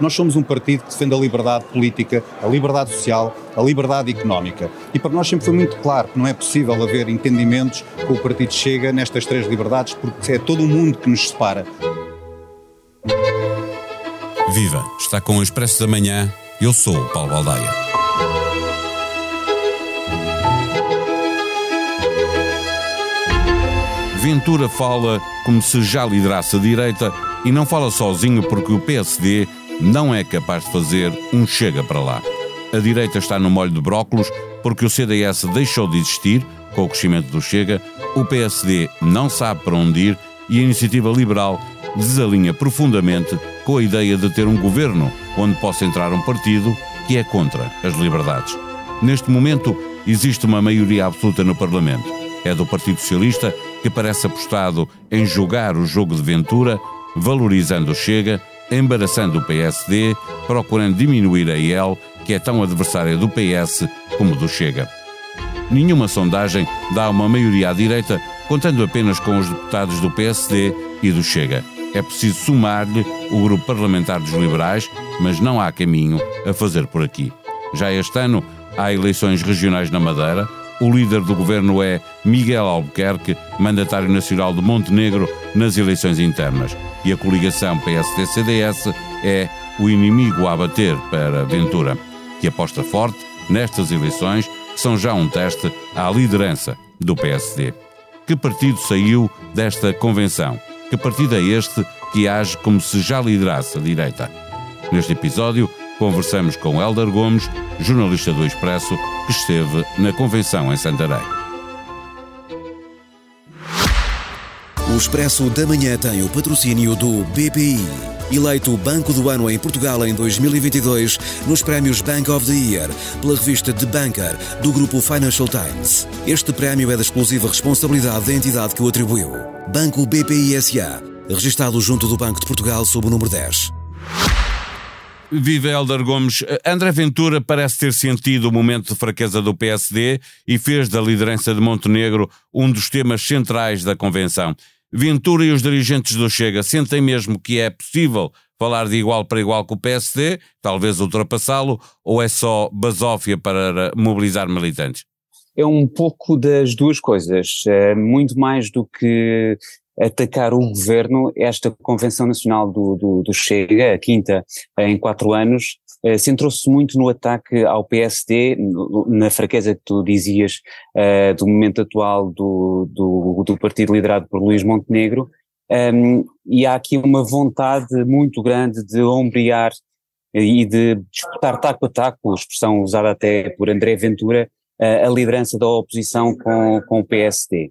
Nós somos um partido que defende a liberdade política, a liberdade social, a liberdade económica. E para nós sempre foi muito claro que não é possível haver entendimentos com o Partido Chega nestas três liberdades, porque é todo o mundo que nos separa. Viva! Está com o Expresso da Manhã. Eu sou o Paulo Baldaia. Ventura fala como se já liderasse a direita e não fala sozinho porque o PSD não é capaz de fazer um chega para lá. A direita está no molho de brócolos porque o CDS deixou de existir com o crescimento do Chega, o PSD não sabe para onde ir e a iniciativa liberal desalinha profundamente com a ideia de ter um governo onde possa entrar um partido que é contra as liberdades. Neste momento, existe uma maioria absoluta no Parlamento. É do Partido Socialista que parece apostado em jogar o jogo de Ventura, valorizando o Chega, embaraçando o PSD, procurando diminuir a IEL, que é tão adversária do PS como do Chega. Nenhuma sondagem dá uma maioria à direita, contando apenas com os deputados do PSD e do Chega. É preciso somar-lhe o grupo parlamentar dos liberais, mas não há caminho a fazer por aqui. Já este ano há eleições regionais na Madeira, o líder do governo é Miguel Albuquerque, mandatário nacional de Montenegro nas eleições internas. E a coligação PSD-CDS é o inimigo a abater para Ventura, que aposta forte nestas eleições, que são já um teste à liderança do PSD. Que partido saiu desta convenção? Que partido é este que age como se já liderasse a direita? Neste episódio, conversamos com Helder Gomes, jornalista do Expresso, que esteve na convenção em Santarém. O Expresso da Manhã tem o patrocínio do BPI. Eleito Banco do Ano em Portugal em 2022 nos prémios Bank of the Year pela revista The Banker do grupo Financial Times. Este prémio é da exclusiva responsabilidade da entidade que o atribuiu. Banco BPI SA, registado junto do Banco de Portugal sob o número 10. Viva Helder Gomes. André Ventura parece ter sentido o momento de fraqueza do PSD e fez da liderança de Montenegro um dos temas centrais da convenção. Ventura e os dirigentes do Chega sentem mesmo que é possível falar de igual para igual com o PSD, talvez ultrapassá-lo, ou é só basófia para mobilizar militantes? É um pouco das duas coisas, é muito mais do que atacar o governo, esta Convenção Nacional do, do, do Chega, a quinta em quatro anos, eh, centrou-se muito no ataque ao PSD, na fraqueza que tu dizias eh, do momento atual do, do, do, partido liderado por Luís Montenegro, e há aqui uma vontade muito grande de ombrear e de disputar taco a taco, expressão usada até por André Ventura, a liderança da oposição com, com o PSD.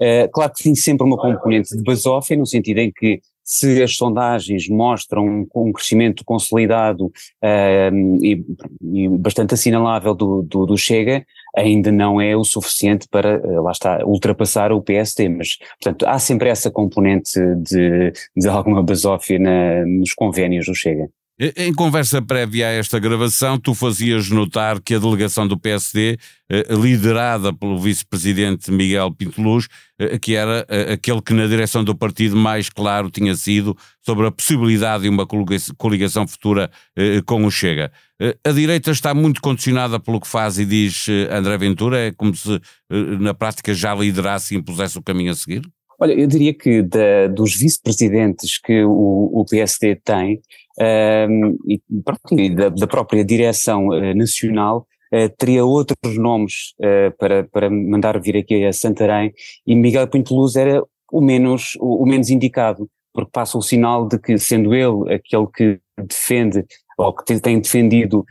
Uh, claro que tem sempre uma componente de basófia, no sentido em que se as sondagens mostram um, um crescimento consolidado uh, e, e, bastante assinalável do, do, do, Chega, ainda não é o suficiente para, uh, lá está, ultrapassar o PSD, mas, portanto, há sempre essa componente de, de alguma basófia na, nos convénios do Chega. Em conversa prévia a esta gravação, tu fazias notar que a delegação do PSD, eh, liderada pelo vice-presidente Miguel Pinteluz, eh, que era eh, aquele que na direção do partido mais claro tinha sido sobre a possibilidade de uma coligação futura com o Chega. A direita está muito condicionada pelo que faz e diz André Ventura, é como se na prática já liderasse e impusesse o caminho a seguir? Olha, eu diria que da, dos vice-presidentes que o, o, PSD tem um, e, e da, da, própria direção uh, nacional, uh, teria outros nomes uh, para, para mandar vir aqui a Santarém e Miguel Pinteluz era o menos, o, o menos indicado, porque passa o sinal de que, sendo ele aquele que defende ou que tem defendido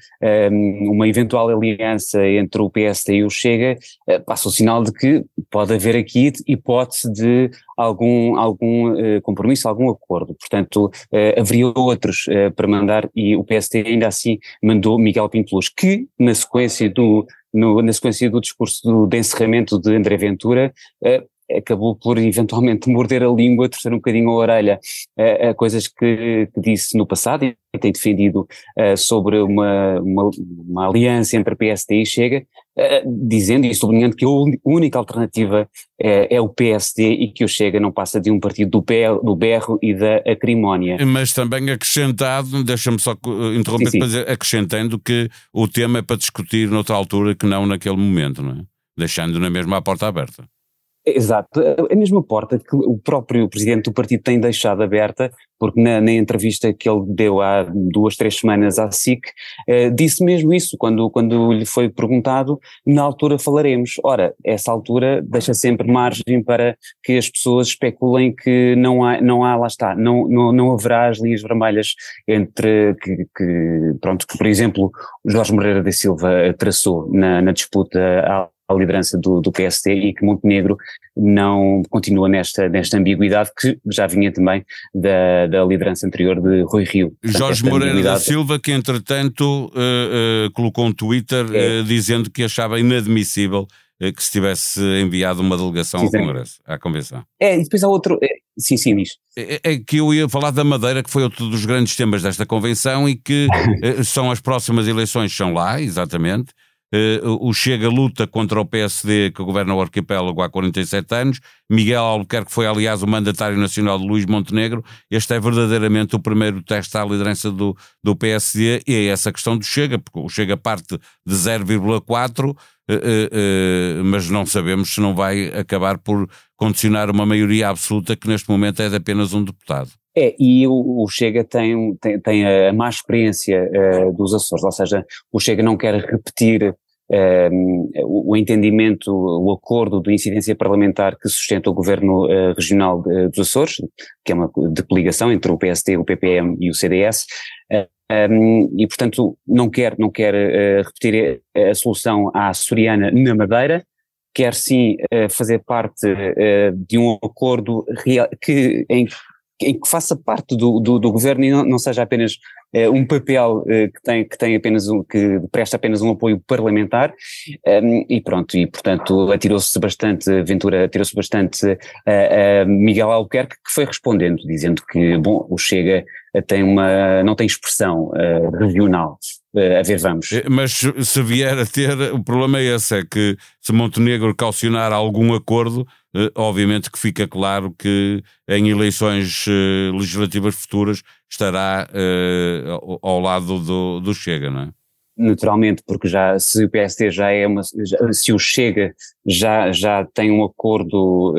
um, uma eventual aliança entre o PSD e o Chega, uh, passa o sinal de que pode haver aqui hipótese de algum, algum uh, compromisso, algum acordo. Portanto, uh, haveria outros para mandar e o PSD ainda assim mandou Miguel Pinteluz, que na sequência do, no, na sequência do discurso do, de encerramento de André Ventura, acabou por eventualmente morder a língua, torcer um bocadinho a orelha a, a coisas que, que, disse no passado e tem defendido sobre uma, uma, uma, aliança entre PSD e Chega, dizendo e sublinhando que a única alternativa é, é, o PSD e que o Chega não passa de um partido do, berro, do berro e da acrimónia. Mas também acrescentado, deixa-me só interromper, sim, sim. acrescentando que o tema é para discutir noutra altura que não naquele momento, não é? Deixando na mesma a porta aberta. Exato, a mesma porta que o próprio presidente do partido tem deixado aberta, porque na, na entrevista que ele deu há duas, três semanas à SIC, eh, disse mesmo isso, quando, quando lhe foi perguntado, na altura falaremos. Ora, essa altura deixa sempre margem para que as pessoas especulem que não há, não há lá está, não, não, não haverá as linhas vermelhas entre, que, que pronto, que por exemplo Jorge Moreira da Silva traçou na, na disputa à à liderança do, do PSD e que Montenegro não continua nesta, nesta ambiguidade que já vinha também da, da liderança anterior de Rui Rio. Portanto, Jorge Moreira ambiguidade... da Silva, que entretanto uh, uh, colocou um Twitter é. uh, dizendo que achava inadmissível que se tivesse enviado uma delegação sim, ao Congresso, à Convenção. É, e depois há outro. É, sim, sim, diz. É, é, que eu ia falar da Madeira, que foi outro dos grandes temas desta Convenção e que são as próximas eleições, são lá, exatamente. Uh, o Chega luta contra o PSD que governa o arquipélago há 47 anos. Miguel Albuquerque foi, aliás, o mandatário nacional de Luís Montenegro. Este é verdadeiramente o primeiro teste à liderança do, do PSD e é essa questão do Chega, porque o Chega parte de 0,4, uh, uh, mas não sabemos se não vai acabar por condicionar uma maioria absoluta que neste momento é de apenas um deputado. É, e o, o Chega tem, tem, tem, a má experiência uh, dos Açores, ou seja, o Chega não quer repetir uh, o, entendimento, o acordo de incidência parlamentar que sustenta o governo uh, regional de, dos Açores, que é uma de coligação entre o PSD, o PPM e o CDS, um, e portanto não quer, não quer repetir a, a solução à açoriana na Madeira, quer sim fazer parte de um acordo real, que, em em que faça parte do, do, do governo e não, não, seja apenas eh, um papel eh, que tem que tem apenas um que presta apenas um apoio parlamentar ehm, e pronto e portanto atirou-se bastante Ventura atirou-se bastante a, a Miguel Albuquerque que foi respondendo dizendo que bom o Chega tem uma não tem expressão uh, regional a ver, vamos. Mas se vier a ter, o problema é esse, é que se Montenegro calcionar algum acordo, eh, obviamente que fica claro que em eleições eh, legislativas futuras estará eh, ao lado do, do Chega, não é? Naturalmente, porque já se o PST já é uma, já, se o Chega já, já tem um acordo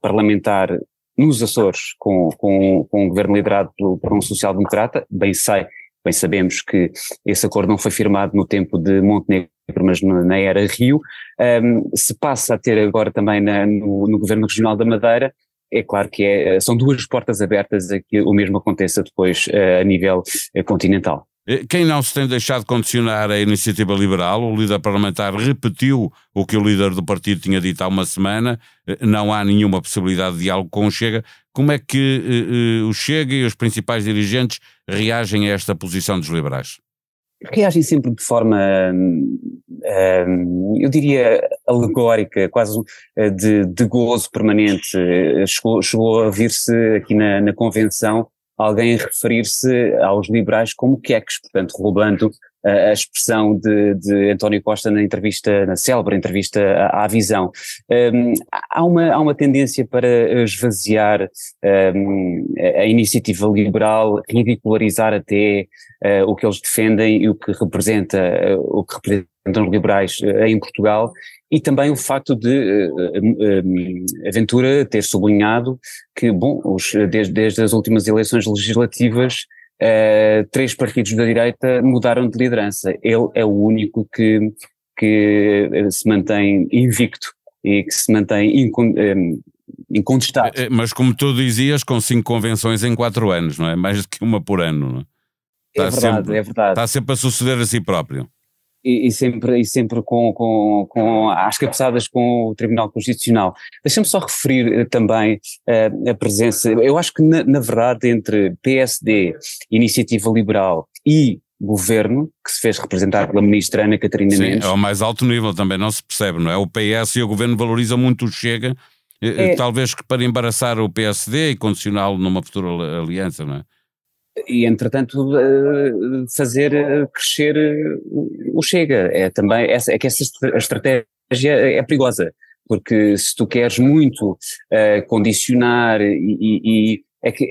parlamentar nos Açores com, com, com um governo liderado por, por um social-democrata, bem sei Bem sabemos que esse acordo não foi firmado no tempo de Montenegro, mas na era Rio. Um, se passa a ter agora também na, no, no, Governo Regional da Madeira, é claro que é, são duas portas abertas a que o mesmo aconteça depois uh, a nível uh, continental. Eh, quem não se tem deixado condicionar é a iniciativa liberal. O líder parlamentar repetiu o que o líder do partido tinha dito há uma semana. Não há nenhuma possibilidade de diálogo com o Chega. Como é que uh, o Chega e os principais dirigentes reagem a esta posição dos liberais? Reagem sempre de forma, um, eu diria, alegórica, quase de, de gozo permanente. Chegou, chegou a vir-se aqui na, na convenção alguém referir-se aos liberais como queques, portanto, roubando a expressão de, de, António Costa na entrevista, na célebre entrevista à, à Visão. Um, há, uma, há uma tendência para esvaziar um, a iniciativa liberal, ridicularizar até uh, o que eles defendem e o que representa, uh, o que representam os liberais em Portugal e também o facto de uh, a Ventura ter sublinhado que, bom, os, desde, desde as últimas eleições legislativas uh, três partidos da direita mudaram de liderança. Ele é o único que, que eh, se mantém invicto e que se mantém incontestado. Mas como tu dizias, com cinco convenções em quatro anos, não é? Mais do que uma por ano, não é? Está é verdade, sempre, é verdade. Está sempre a suceder a si próprio e, e, sempre, e sempre com, com, com às cabeçadas com o Tribunal Constitucional. Deixa-me só referir eh, também uh, a presença, eu acho que na, na, verdade entre PSD, Iniciativa Liberal e Governo, que se fez representar pela ministra Ana Catarina Sim, Mendes. é o mais alto nível também, não se percebe, não é? O PS e o Governo valorizam muito o Chega É... Talvez para embaraçar o PSD e condicioná-lo numa futura aliança, não é? E entretanto fazer crescer o Chega. É também essa, é que essa estratégia é perigosa, porque se tu queres muito uh, condicionar e, e, e é que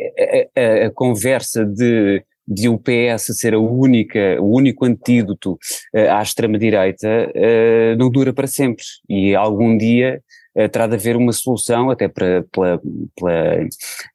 a, a, conversa de de o PS ser a única, o único antídoto uh, à extrema-direita uh, não dura para sempre e algum dia terá de haver uma solução até para, pela, pela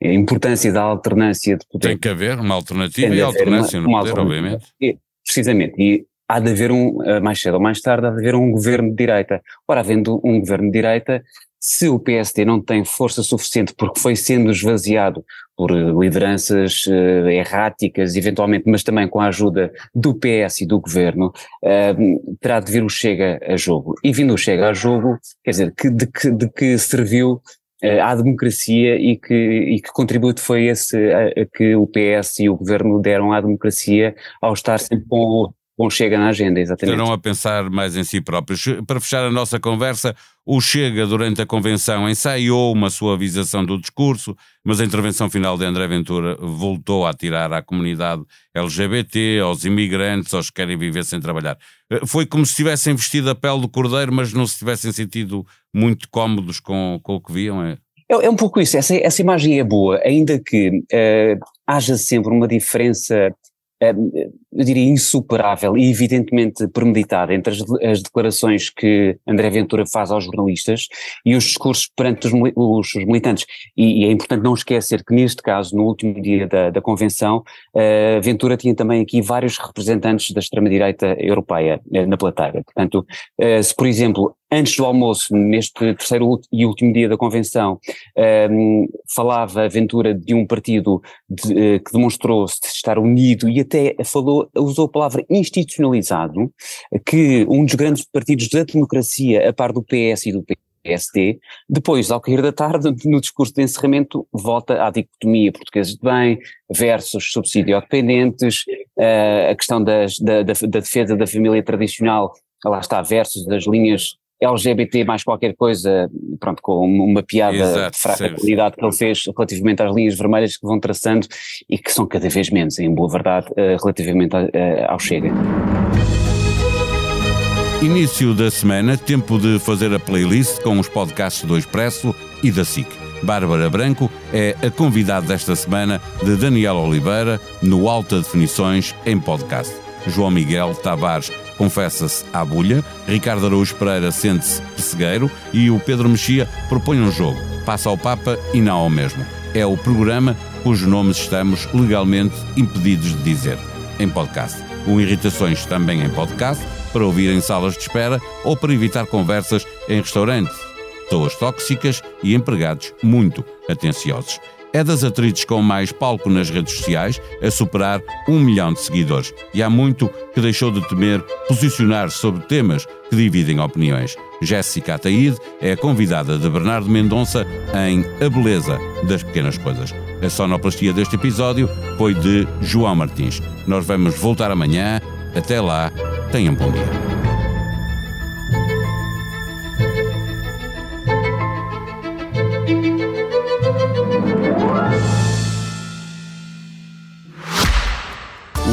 importância da alternância de poder. Tem que haver uma alternativa e alternância uma, no poder, obviamente. E, precisamente, e há de haver um, mais cedo ou mais tarde, há de haver um governo de direita. Ora, havendo um governo de direita, se o PSD não tem força suficiente porque foi sendo esvaziado por eh, lideranças uh, erráticas, eventualmente, mas também com a ajuda do PS e do governo, uh, terá de vir o Chega a jogo. E vindo o Chega a jogo, quer dizer, que, de, que, de que serviu uh, à democracia e que, e que contributo foi esse a, a que o PS e o governo deram à democracia ao estar sempre com Bom Chega na agenda, exatamente. Estarão a pensar mais em si próprios. Para fechar a nossa conversa, o Chega, durante a convenção, ensaiou uma suavização do discurso, mas a intervenção final de André Ventura voltou a tirar à comunidade LGBT, aos imigrantes, aos que querem viver sem trabalhar. Eh, foi como se tivessem vestido a pele do cordeiro, mas não se tivessem sentido muito cómodos com, com o que viam. É? É, é um pouco isso, essa, essa imagem é boa, ainda que uh, haja sempre uma diferença eu diria, insuperável e evidentemente premeditada entre as, as, declarações que André Ventura faz aos jornalistas e os discursos perante os, os, os militantes. E, e, é importante não esquecer que neste caso, no último dia da, da convenção, uh, Ventura tinha também aqui vários representantes da extrema-direita europeia uh, na plateia. Portanto, uh, se por exemplo antes do almoço, neste terceiro e último dia da convenção, falava Ventura de um partido de, que demonstrou -se estar unido e até falou usou a palavra institucionalizado, que um dos grandes partidos da democracia, a par do PS e do PSD, depois, ao cair da tarde, no discurso de encerramento, volta à dicotomia portugueses de bem versus subsídio-dependentes, uh, a questão das, da, da, da defesa da família tradicional, lá está, versus das linhas LGBT mais qualquer coisa, pronto, com uma piada Exato, de fraca qualidade que ele fez relativamente às linhas vermelhas que vão traçando e que são cada vez menos, em boa verdade, uh, relativamente uh, ao Chega. Início da semana, tempo de fazer a playlist com os podcasts do Expresso e da SIC. Bárbara Branco é a convidada desta semana de Daniel Oliveira no Alta Definições em podcast. João Miguel Tavares confessa-se à bulha, Ricardo Araújo Pereira sente-se pessegueiro e o Pedro Mexia propõe um jogo, passa ao Papa e não ao mesmo. É o programa cujos nomes estamos legalmente impedidos de dizer, em podcast. O Irritações também em podcast, para ouvir em salas de espera ou para evitar conversas em restaurantes. Pessoas tóxicas e empregados muito atenciosos é das atrizes com mais palco nas redes sociais, a superar um milhão de seguidores. E há muito que deixou de temer posicionar-se sobre temas que dividem opiniões. Jéssica Ataíde é a convidada de Bernardo Mendonça em A Beleza das Pequenas Coisas. A sonoplastia deste episódio foi de João Martins. Nós vamos voltar amanhã. Até lá, tenham bom dia.